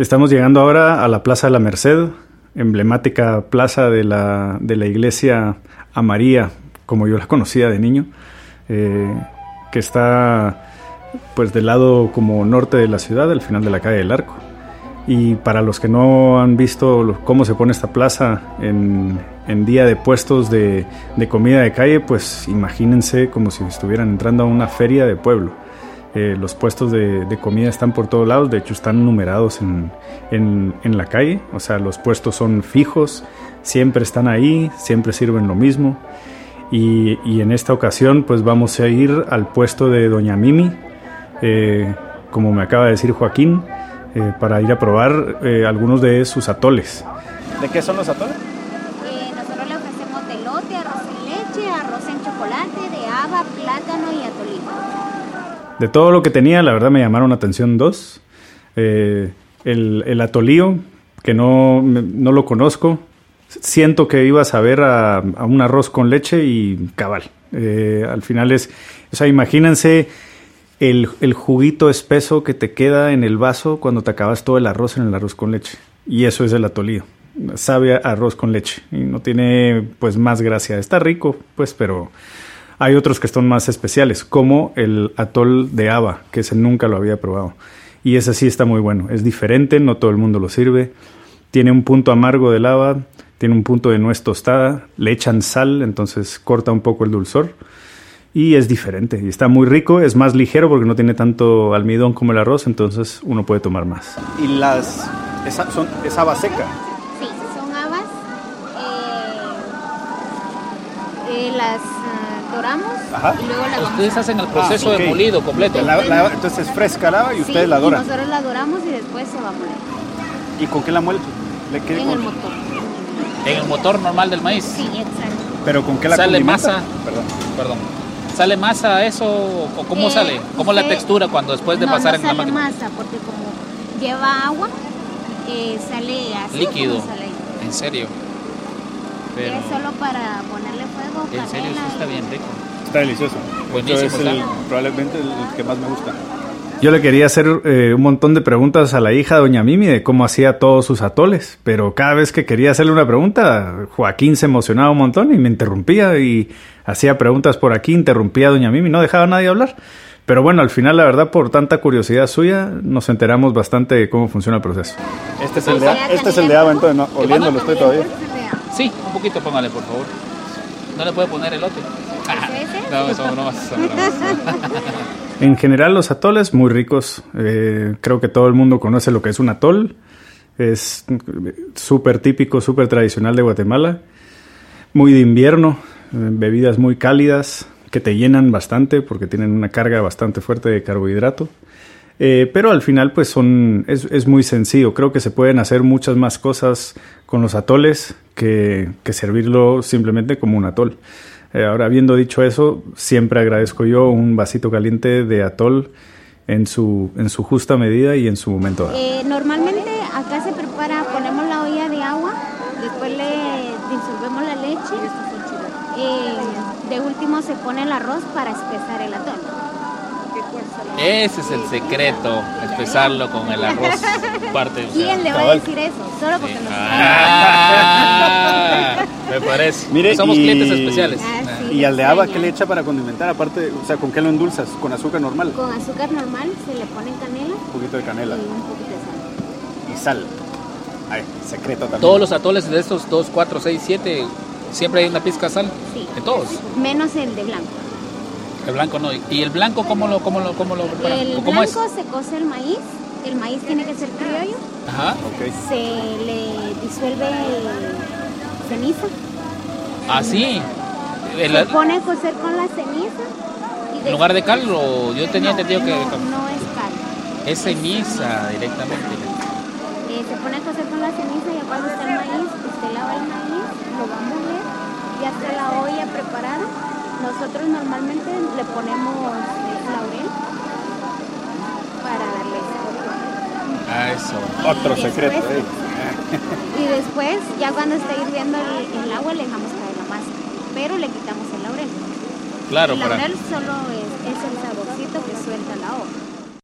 Estamos llegando ahora a la Plaza de la Merced, emblemática plaza de la, de la iglesia a María, como yo la conocía de niño, eh, que está pues del lado como norte de la ciudad, al final de la calle del Arco. Y para los que no han visto cómo se pone esta plaza en, en día de puestos de, de, comida de calle, pues imagínense como si estuvieran entrando a una feria de pueblo. Eh, los puestos de, comida están por todos lados, de hecho están numerados en, en, la calle, o sea, los puestos son fijos, siempre están ahí, siempre sirven lo mismo. Y, y en esta ocasión pues vamos a ir al puesto de Doña Mimi, eh, como me acaba de decir Joaquín, eh, para ir a probar algunos de sus atoles. ¿De qué son los atoles? Eh, nosotros le ofrecemos de lote, arroz en leche, arroz en chocolate, de haba, plátano y atolito. De todo lo que tenía, la verdad me llamaron la atención dos. el, el atolío, que no, no lo conozco, siento que iba a saber a, un arroz con leche y cabal. al final es, o sea, imagínense el, el, juguito espeso que te queda en el vaso cuando te acabas todo el arroz en el arroz con leche. Y eso es el atolío. Sabe a arroz con leche. Y no tiene pues más gracia. Está rico, pues, pero hay otros que son más especiales, como el atol de haba, que ese nunca lo había probado. Y ese sí está muy bueno. Es diferente, no todo el mundo lo sirve. Tiene un punto amargo del haba, tiene un punto de nuez tostada, le echan sal, entonces corta un poco el dulzor y es diferente y está muy rico, es más ligero porque no tiene tanto almidón como el arroz, entonces uno puede tomar más. ¿Y las esa, son, es haba seca? Sí, son habas, eh, eh, las uh, doramos Ajá. y luego las Ustedes a... hacen el proceso Ah, de molido completo. La- la- entonces es fresca la haba y Sí, ustedes la y doran. nosotros la doramos y después se va a moler ¿Y con qué la muelen? ¿Le qué- en con- el motor. En el motor normal del maíz. Sí, exacto. ¿Pero con qué la Sale masa. Perdón. Perdón. ¿Sale masa eso o cómo Eh, sale? ¿Cómo la textura cuando después de no, pasar no en la sale máquina? masa porque como lleva agua, eh, sale así Líquido. sale. En serio. Pero Es solo para ponerle fuego, en serio sí está bien rico. Está delicioso. Buenísimo, Esto es el- está. probablemente el que más me gusta. Yo le quería hacer eh, un montón de preguntas a la hija de Doña Mimi de cómo hacía todos sus atoles, pero cada vez que quería hacerle una pregunta, Joaquín se emocionaba un montón y me interrumpía y hacía preguntas por aquí, interrumpía a Doña Mimi, no dejaba a nadie hablar. Pero bueno, al final, la verdad, por tanta curiosidad suya, nos enteramos bastante de cómo funciona el proceso. Este es el de, ¿Desea este es el de en entonces no, oliéndolo estoy todavía. Sí, un poquito póngale, por favor. ¿No le puede poner elote? ese? no, son bromas, son bromas. En general, los atoles muy ricos. Eh, creo que todo el mundo conoce lo que es un atol. Es súper típico, súper tradicional de Guatemala. Muy de invierno, eh, bebidas muy cálidas que te llenan bastante porque tienen una carga bastante fuerte de carbohidrato. Eh, pero al final, pues son es, es, muy sencillo. Creo que se pueden hacer muchas más cosas con los atoles que, que servirlo simplemente como un atol. Eh, ahora, habiendo dicho eso, siempre agradezco yo un vasito caliente de atol en su, en su justa medida y en su momento dado. Eh, normalmente acá se prepara, ponemos la olla de agua, después le disolvemos la leche, eh, de último se pone el arroz para espesar el atol. Ese es el secreto, espesarlo con el arroz. Parte, o sea, ¿Quién le va a decir eso? Solo porque nos Ah, me parece. Mire, Somos y- clientes especiales. Ah, sí. ¿Y al de haba qué le echa para condimentar? Aparte, o sea, ¿con qué lo endulzas? ¿Con azúcar normal? Con azúcar normal se le pone canela Un poquito de y canela un poquito de sal. y sal. Ay, secreto también. Todos los atoles de estos 2, 4, 6, 7, siempre hay una pizca de sal. Sí. En todos. Menos el de blanco. El blanco no. ¿Y el blanco cómo lo, cómo lo, cómo lo preparan? El ¿O ¿Cómo es? blanco se cose el maíz, el maíz tiene que ser criollo, Ajá. Se le disuelve ceniza, Así. El- se pone a cocer con la ceniza. Y en lugar de cal, o yo tenía no, entendido que No, no es cal. es ceniza directamente. Eh, se pone a cocer con la ceniza y cuando está el maíz, usted lava el maíz, lo va a moler, ya está la olla preparada. Nosotros normalmente le ponemos laurel para darle sabor. Ah, eso. Otro secreto. ¿eh? Y después, ya cuando esté hirviendo el, agua, le dejamos caer la masa, pero le quitamos el laurel. Claro, el laurel para... solo es, es el saborcito que suelta la hoja.